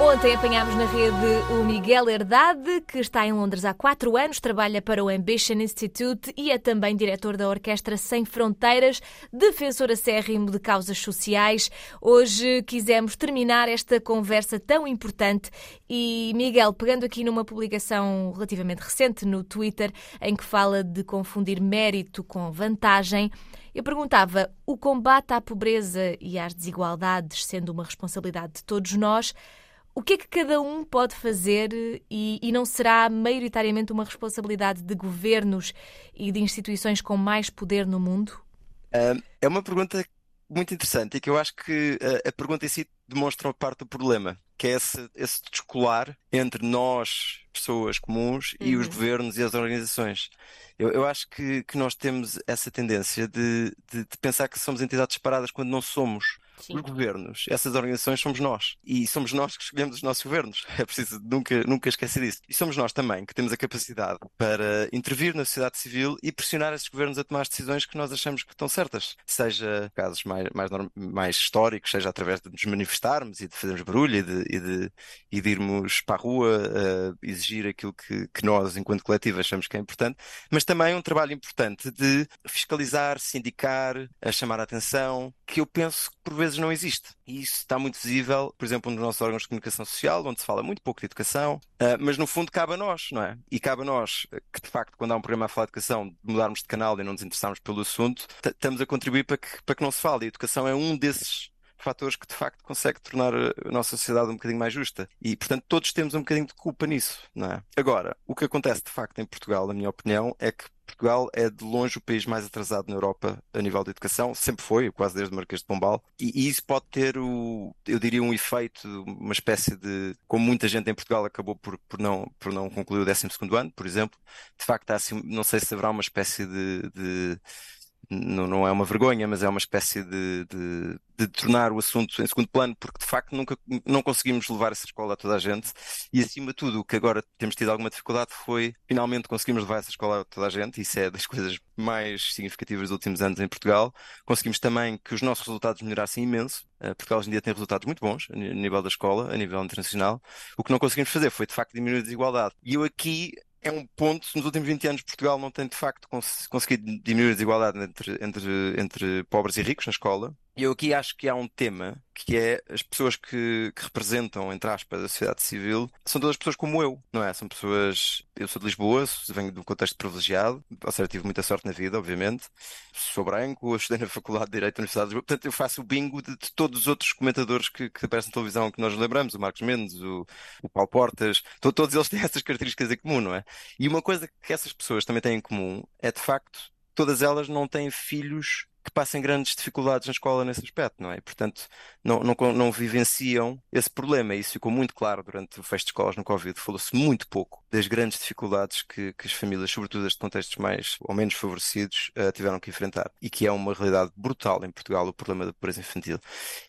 Ontem apanhámos na rede o Miguel Herdade, que está em Londres há quatro anos, trabalha para o Ambition Institute e é também diretor da Orquestra Sem Fronteiras, defensor acérrimo de causas sociais. Hoje quisemos terminar esta conversa tão importante e, Miguel, pegando aqui numa publicação relativamente recente no Twitter, em que fala de confundir mérito com vantagem, eu perguntava: o combate à pobreza e às desigualdades sendo uma responsabilidade de todos nós, o que é que cada um pode fazer e, e, não será maioritariamente uma responsabilidade de governos e de instituições com mais poder no mundo? É uma pergunta muito interessante e que eu acho que a, a pergunta em si demonstra uma parte do problema, que é esse, esse descolar entre nós, pessoas comuns, e os Uhum. governos e as organizações. Eu, eu acho que, que nós temos essa tendência de, de, de pensar que somos entidades separadas quando não somos. Sim. Os governos, essas organizações somos nós. E somos nós que escolhemos os nossos governos. É preciso nunca, nunca esquecer disso. E somos nós também que temos a capacidade para intervir na sociedade civil e pressionar esses governos a tomar as decisões que nós achamos que estão certas. Seja casos mais, mais, mais históricos, seja através de nos manifestarmos e de fazermos barulho e de, e de, e de irmos para a rua uh, exigir aquilo que, que nós, enquanto coletivo, achamos que é importante, mas também um trabalho importante de fiscalizar, sindicar, a chamar a atenção, que eu penso que por vezes não existe. E isso está muito visível, por exemplo, nos nossos órgãos de comunicação social, onde se fala muito pouco de educação, ah, mas no fundo cabe a nós, não é? E cabe a nós que, de facto, quando há um programa a falar de educação, mudarmos de canal e não nos interessarmos pelo assunto, estamos a contribuir para que, para que não se fale. E a educação é um desses fatores que de facto consegue tornar a nossa sociedade um bocadinho mais justa. E, portanto, todos temos um bocadinho de culpa nisso, não é? Agora, o que acontece de facto em Portugal, na minha opinião, é que Portugal é de longe o país mais atrasado na Europa a nível de educação, sempre foi, quase desde o Marquês de Pombal, e, isso pode ter o, eu diria, um efeito, uma espécie de, como muita gente em Portugal acabou por, por não, por não concluir o 12º ano, por exemplo, de facto há assim, não sei se haverá uma espécie de, de não, não é uma vergonha, mas é uma espécie de, de, de tornar o assunto em segundo plano, porque de facto nunca não conseguimos levar essa escola a toda a gente. E acima de tudo, o que agora temos tido alguma dificuldade foi finalmente conseguimos levar essa escola a toda a gente. Isso é das coisas mais significativas dos últimos anos em Portugal. Conseguimos também que os nossos resultados melhorassem imenso. Uh, Portugal hoje em dia tem resultados muito bons a nível da escola, a nível internacional. O que não conseguimos fazer foi de facto diminuir a desigualdade. E eu aqui é um ponto, nos últimos 20 anos Portugal não tem de facto cons- conseguido diminuir a desigualdade entre, entre, entre pobres e ricos na escola. E eu aqui acho que há um tema que é as pessoas que, que representam, entre aspas, a sociedade civil, são todas pessoas como eu, não é? São pessoas. Eu sou de Lisboa, venho de um contexto privilegiado, ou seja, tive muita sorte na vida, obviamente. Sou branco, estudei na Faculdade de Direito da Universidade de Lisboa, portanto eu faço o bingo de, de todos os outros comentadores que, que aparecem na televisão que nós lembramos, o Marcos Mendes, o, o Paulo Portas, to- todos eles têm essas características em comum, não é? E uma coisa que essas pessoas também têm em comum é, de facto, todas elas não têm filhos que passem grandes dificuldades na escola nesse aspecto, não é? Portanto, não, não, não vivenciam esse problema. Isso ficou muito claro durante o fecho de escolas no Covid. Falou-se muito pouco das grandes dificuldades que, que as famílias, sobretudo as de contextos mais ou menos favorecidos, eh, tiveram que enfrentar. E que é uma realidade brutal em Portugal, o problema da pobreza infantil.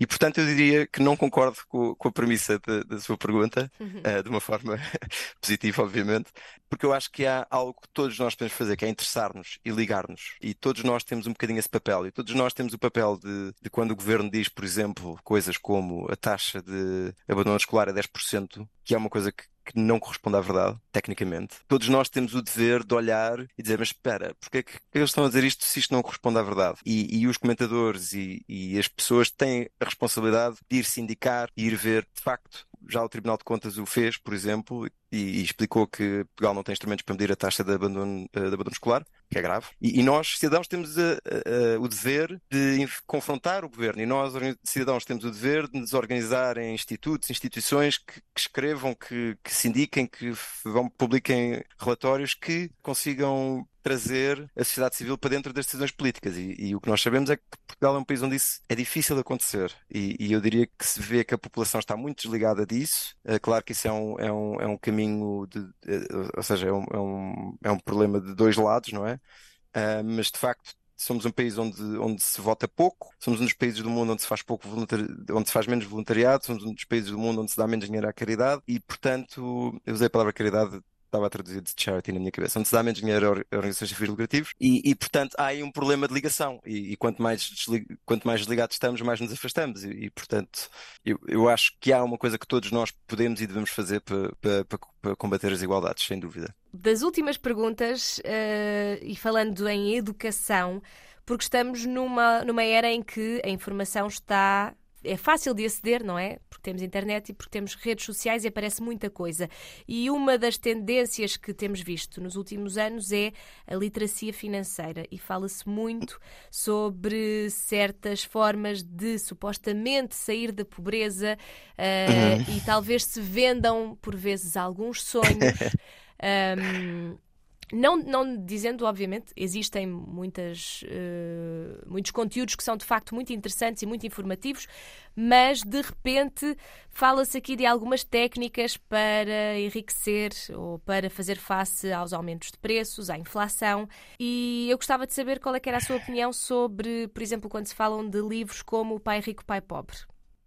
E, portanto, eu diria que não concordo com, com a premissa da da sua pergunta, eh, de uma forma positiva, obviamente, porque eu acho que há algo que todos nós podemos fazer, que é interessar-nos e ligar-nos. E todos nós temos um bocadinho esse papel. E todos nós temos o papel de, de quando o governo diz, por exemplo, coisas como a taxa de abandono escolar é 10%, que é uma coisa que que não corresponde à verdade, tecnicamente. Todos nós temos o dever de olhar e dizer, mas espera, porque é que eles estão a dizer isto se isto não corresponde à verdade? E, e os comentadores e, e as pessoas têm a responsabilidade de ir sindicar e ir ver, de facto, já o Tribunal de Contas o fez, por exemplo, e, e explicou que Portugal não tem instrumentos para medir a taxa de abandono, eh, de abandono escolar, que é grave. E, e nós, cidadãos, temos a- a- a- o dever de confrontar o governo. E nós, cidadãos, temos o dever de nos organizar em institutos, instituições que, que escrevam, que, que se indiquem, que vão, publiquem relatórios que consigam trazer a sociedade civil para dentro das decisões políticas. E, e o que nós sabemos é que Portugal é um país onde isso é difícil de acontecer. E, e eu diria que se vê que a população está muito desligada disso. É claro que isso é um, é um, é um caminho de, eh, ou seja, é um, é um, é um problema de dois lados, não é? Ah, mas de facto somos um país onde, onde se vota pouco, somos um dos países do mundo onde se faz pouco onde se faz menos voluntariado, somos um dos países do mundo onde se dá menos dinheiro à caridade e, portanto, eu usei a palavra caridade estava a traduzir de charity na minha cabeça, onde se dá menos dinheiro a organizações sem fins lucrativos e, e, portanto, há aí um problema de ligação. E, e quanto, mais quanto mais desligados estamos, mais nos afastamos. E, e portanto, eu, eu, acho que há uma coisa que todos nós podemos e devemos fazer para, para, para combater as desigualdades, sem dúvida. Das últimas perguntas, uh, e falando em educação, porque estamos numa, numa era em que a informação está é fácil de aceder, não é? Porque temos internet e porque temos redes sociais e aparece muita coisa. E uma das tendências que temos visto nos últimos anos é a literacia financeira e fala-se muito sobre certas formas de supostamente sair da pobreza uh, uhum. e talvez se vendam por vezes alguns sonhos. um, Não, não dizendo, obviamente, existem muitas, uh, muitos conteúdos que são de facto muito interessantes e muito informativos, mas de repente fala-se aqui de algumas técnicas para enriquecer ou para fazer face aos aumentos de preços, à inflação. E eu gostava de saber qual é era a sua opinião sobre, por exemplo, quando se falam de livros como O Pai Rico, Pai Pobre.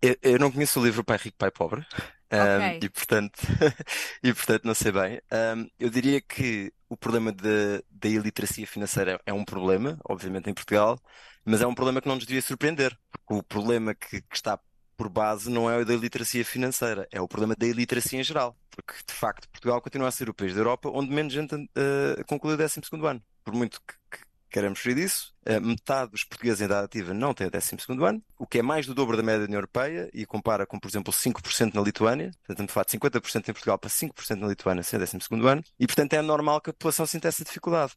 Eu, eu não conheço o livro Pai Rico, Pai Pobre. Um, e portanto, e portanto não sei bem. Um, eu diria que o problema da iliteracia financeira é um problema, obviamente em Portugal, mas é um problema que não nos devia surpreender. Porque o problema que, que está por base não é o da iliteracia financeira, é o problema da iliteracia em geral. Porque, de facto, Portugal continua a ser o país da Europa onde menos gente uh, conclui o 12 ano. Por muito que, que queremos fugir disso. metade dos portugueses em idade ativa não tem o 12 ano, o que é mais do dobro da média da União Europeia e compara com, por exemplo, 5% na Lituânia. Portanto, de facto, 50% em Portugal para 5% na Lituânia sem o 12 ano. E, portanto, é normal que a população sinta essa dificuldade.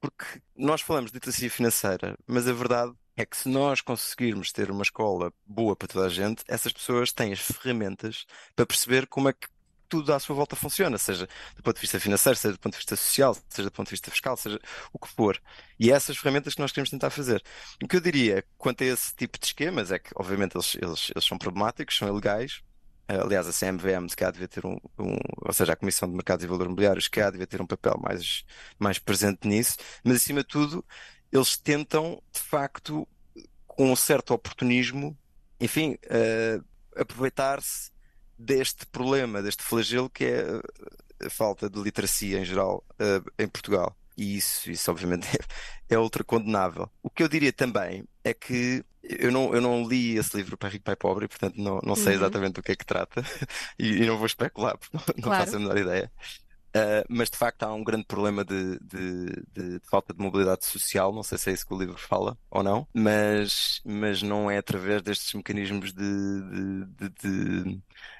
Porque nós falamos de literacia financeira, mas a verdade é que se nós conseguirmos ter uma escola boa para toda a gente, essas pessoas têm as ferramentas para perceber como é que tudo à sua volta funciona, seja do ponto de vista financeiro, seja do ponto de vista social, seja do ponto de vista fiscal, seja o que for. E é essas ferramentas que nós queremos tentar fazer. O que eu diria quanto a esse tipo de esquemas é que, obviamente, eles, eles, eles são problemáticos, são ilegais. Aliás, a CMVM se calhar devia ter um, um, ou seja, a Comissão de Mercados e Valores Imobiliários se calhar devia ter um papel mais, mais presente nisso, mas acima de tudo, eles tentam, de facto, com um certo oportunismo, enfim, uh, aproveitar-se deste problema, deste flagelo que é a falta de literacia em geral uh, em Portugal. E isso, isso obviamente é, é ultra condenável. O que eu diria também é que eu não, eu não li esse livro Pai Rico, Pai Pobre, e portanto não, não sei uhum. exatamente do que é que trata e, e não vou especular porque não, não claro. faço a menor ideia. Uh, mas de facto há um grande problema de, de, de, de, falta de mobilidade social. Não sei se é isso que o livro fala ou não, mas, mas não é através destes mecanismos de,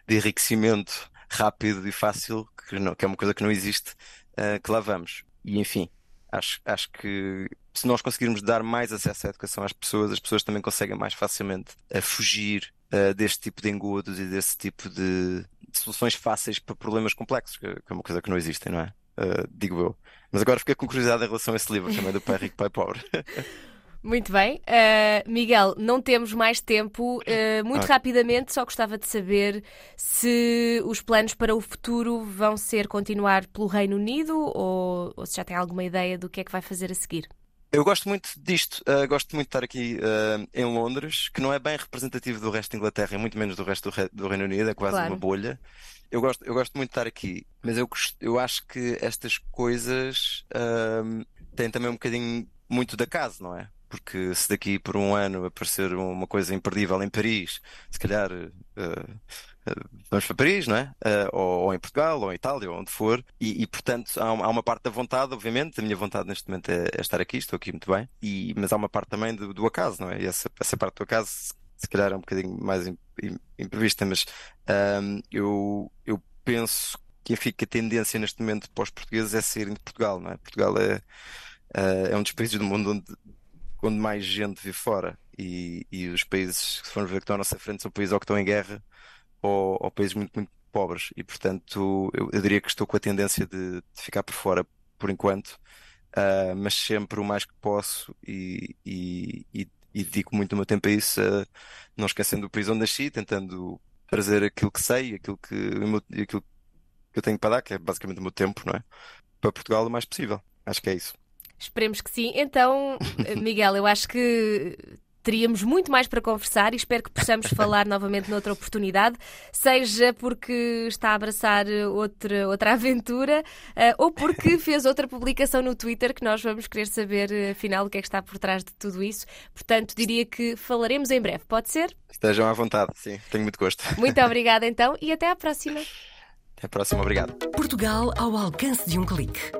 de enriquecimento rápido e fácil, que, não, que é uma coisa que não existe, uh, que lá vamos. E enfim, acho, acho que se nós conseguirmos dar mais acesso à educação às pessoas, as pessoas também conseguem mais facilmente a fugir uh, deste tipo de engodos e desse tipo de, soluções fáceis para problemas complexos, que, é uma coisa que não existem, não é? Uh, digo eu. Mas agora fiquei com curiosidade em relação a esse livro também do Pai Rico, Pai Pobre. Muito bem. Uh, Miguel, não temos mais tempo. Uh, muito ah. rapidamente, só gostava de saber se os planos para o futuro vão ser continuar pelo Reino Unido ou, ou se já tem alguma ideia do que é que vai fazer a seguir. Eu gosto muito disto, uh, gosto muito de estar aqui uh, em Londres, que não é bem representativo do resto da Inglaterra e muito menos do resto do, Re do Reino Unido, é quase claro. uma bolha. Eu gosto, eu gosto muito de estar aqui, mas eu, eu acho que estas coisas uh, têm também um bocadinho muito da casa, não é? Porque se daqui por um ano aparecer uma coisa imperdível em Paris, se calhar vamos para Paris, não é? Uh, ou, ou, em Portugal, ou em Itália, ou onde for, e, e portanto há, há, uma parte da vontade, obviamente, a minha vontade neste momento é, é estar aqui, estou aqui muito bem, e, mas há uma parte também do, do acaso, não é? E essa, essa parte do acaso, se, calhar é um bocadinho mais imprevista, mas um, eu, eu penso que, que a tendência neste momento para os portugueses é saírem de Portugal, não é? Portugal é, uh, é um dos países do mundo onde, onde mais gente vive fora. E, e os países, se formos ver que estão à nossa frente, são países ou que estão em guerra ou, ou países muito, muito pobres. E, portanto, eu, eu, diria que estou com a tendência de, de ficar por fora por enquanto, uh, mas sempre o mais que posso e, e, e, e dedico muito o meu tempo a isso, uh, não esquecendo do país onde nasci, tentando trazer aquilo que sei, aquilo que, aquilo que eu tenho para dar, que é basicamente o meu tempo, não é? Para Portugal o mais possível. Acho que é isso. Esperemos que sim. Então, Miguel, eu acho que teríamos muito mais para conversar e espero que possamos falar novamente noutra oportunidade, seja porque está a abraçar outra, outra aventura uh, ou porque fez outra publicação no Twitter que nós vamos querer saber, afinal, o que é que está por trás de tudo isso. Portanto, diria que falaremos em breve. Pode ser? Estejam à vontade, sim, tenho muito gosto. Muito obrigada então e até à próxima. Até a próxima, obrigado. Portugal ao alcance de um clique.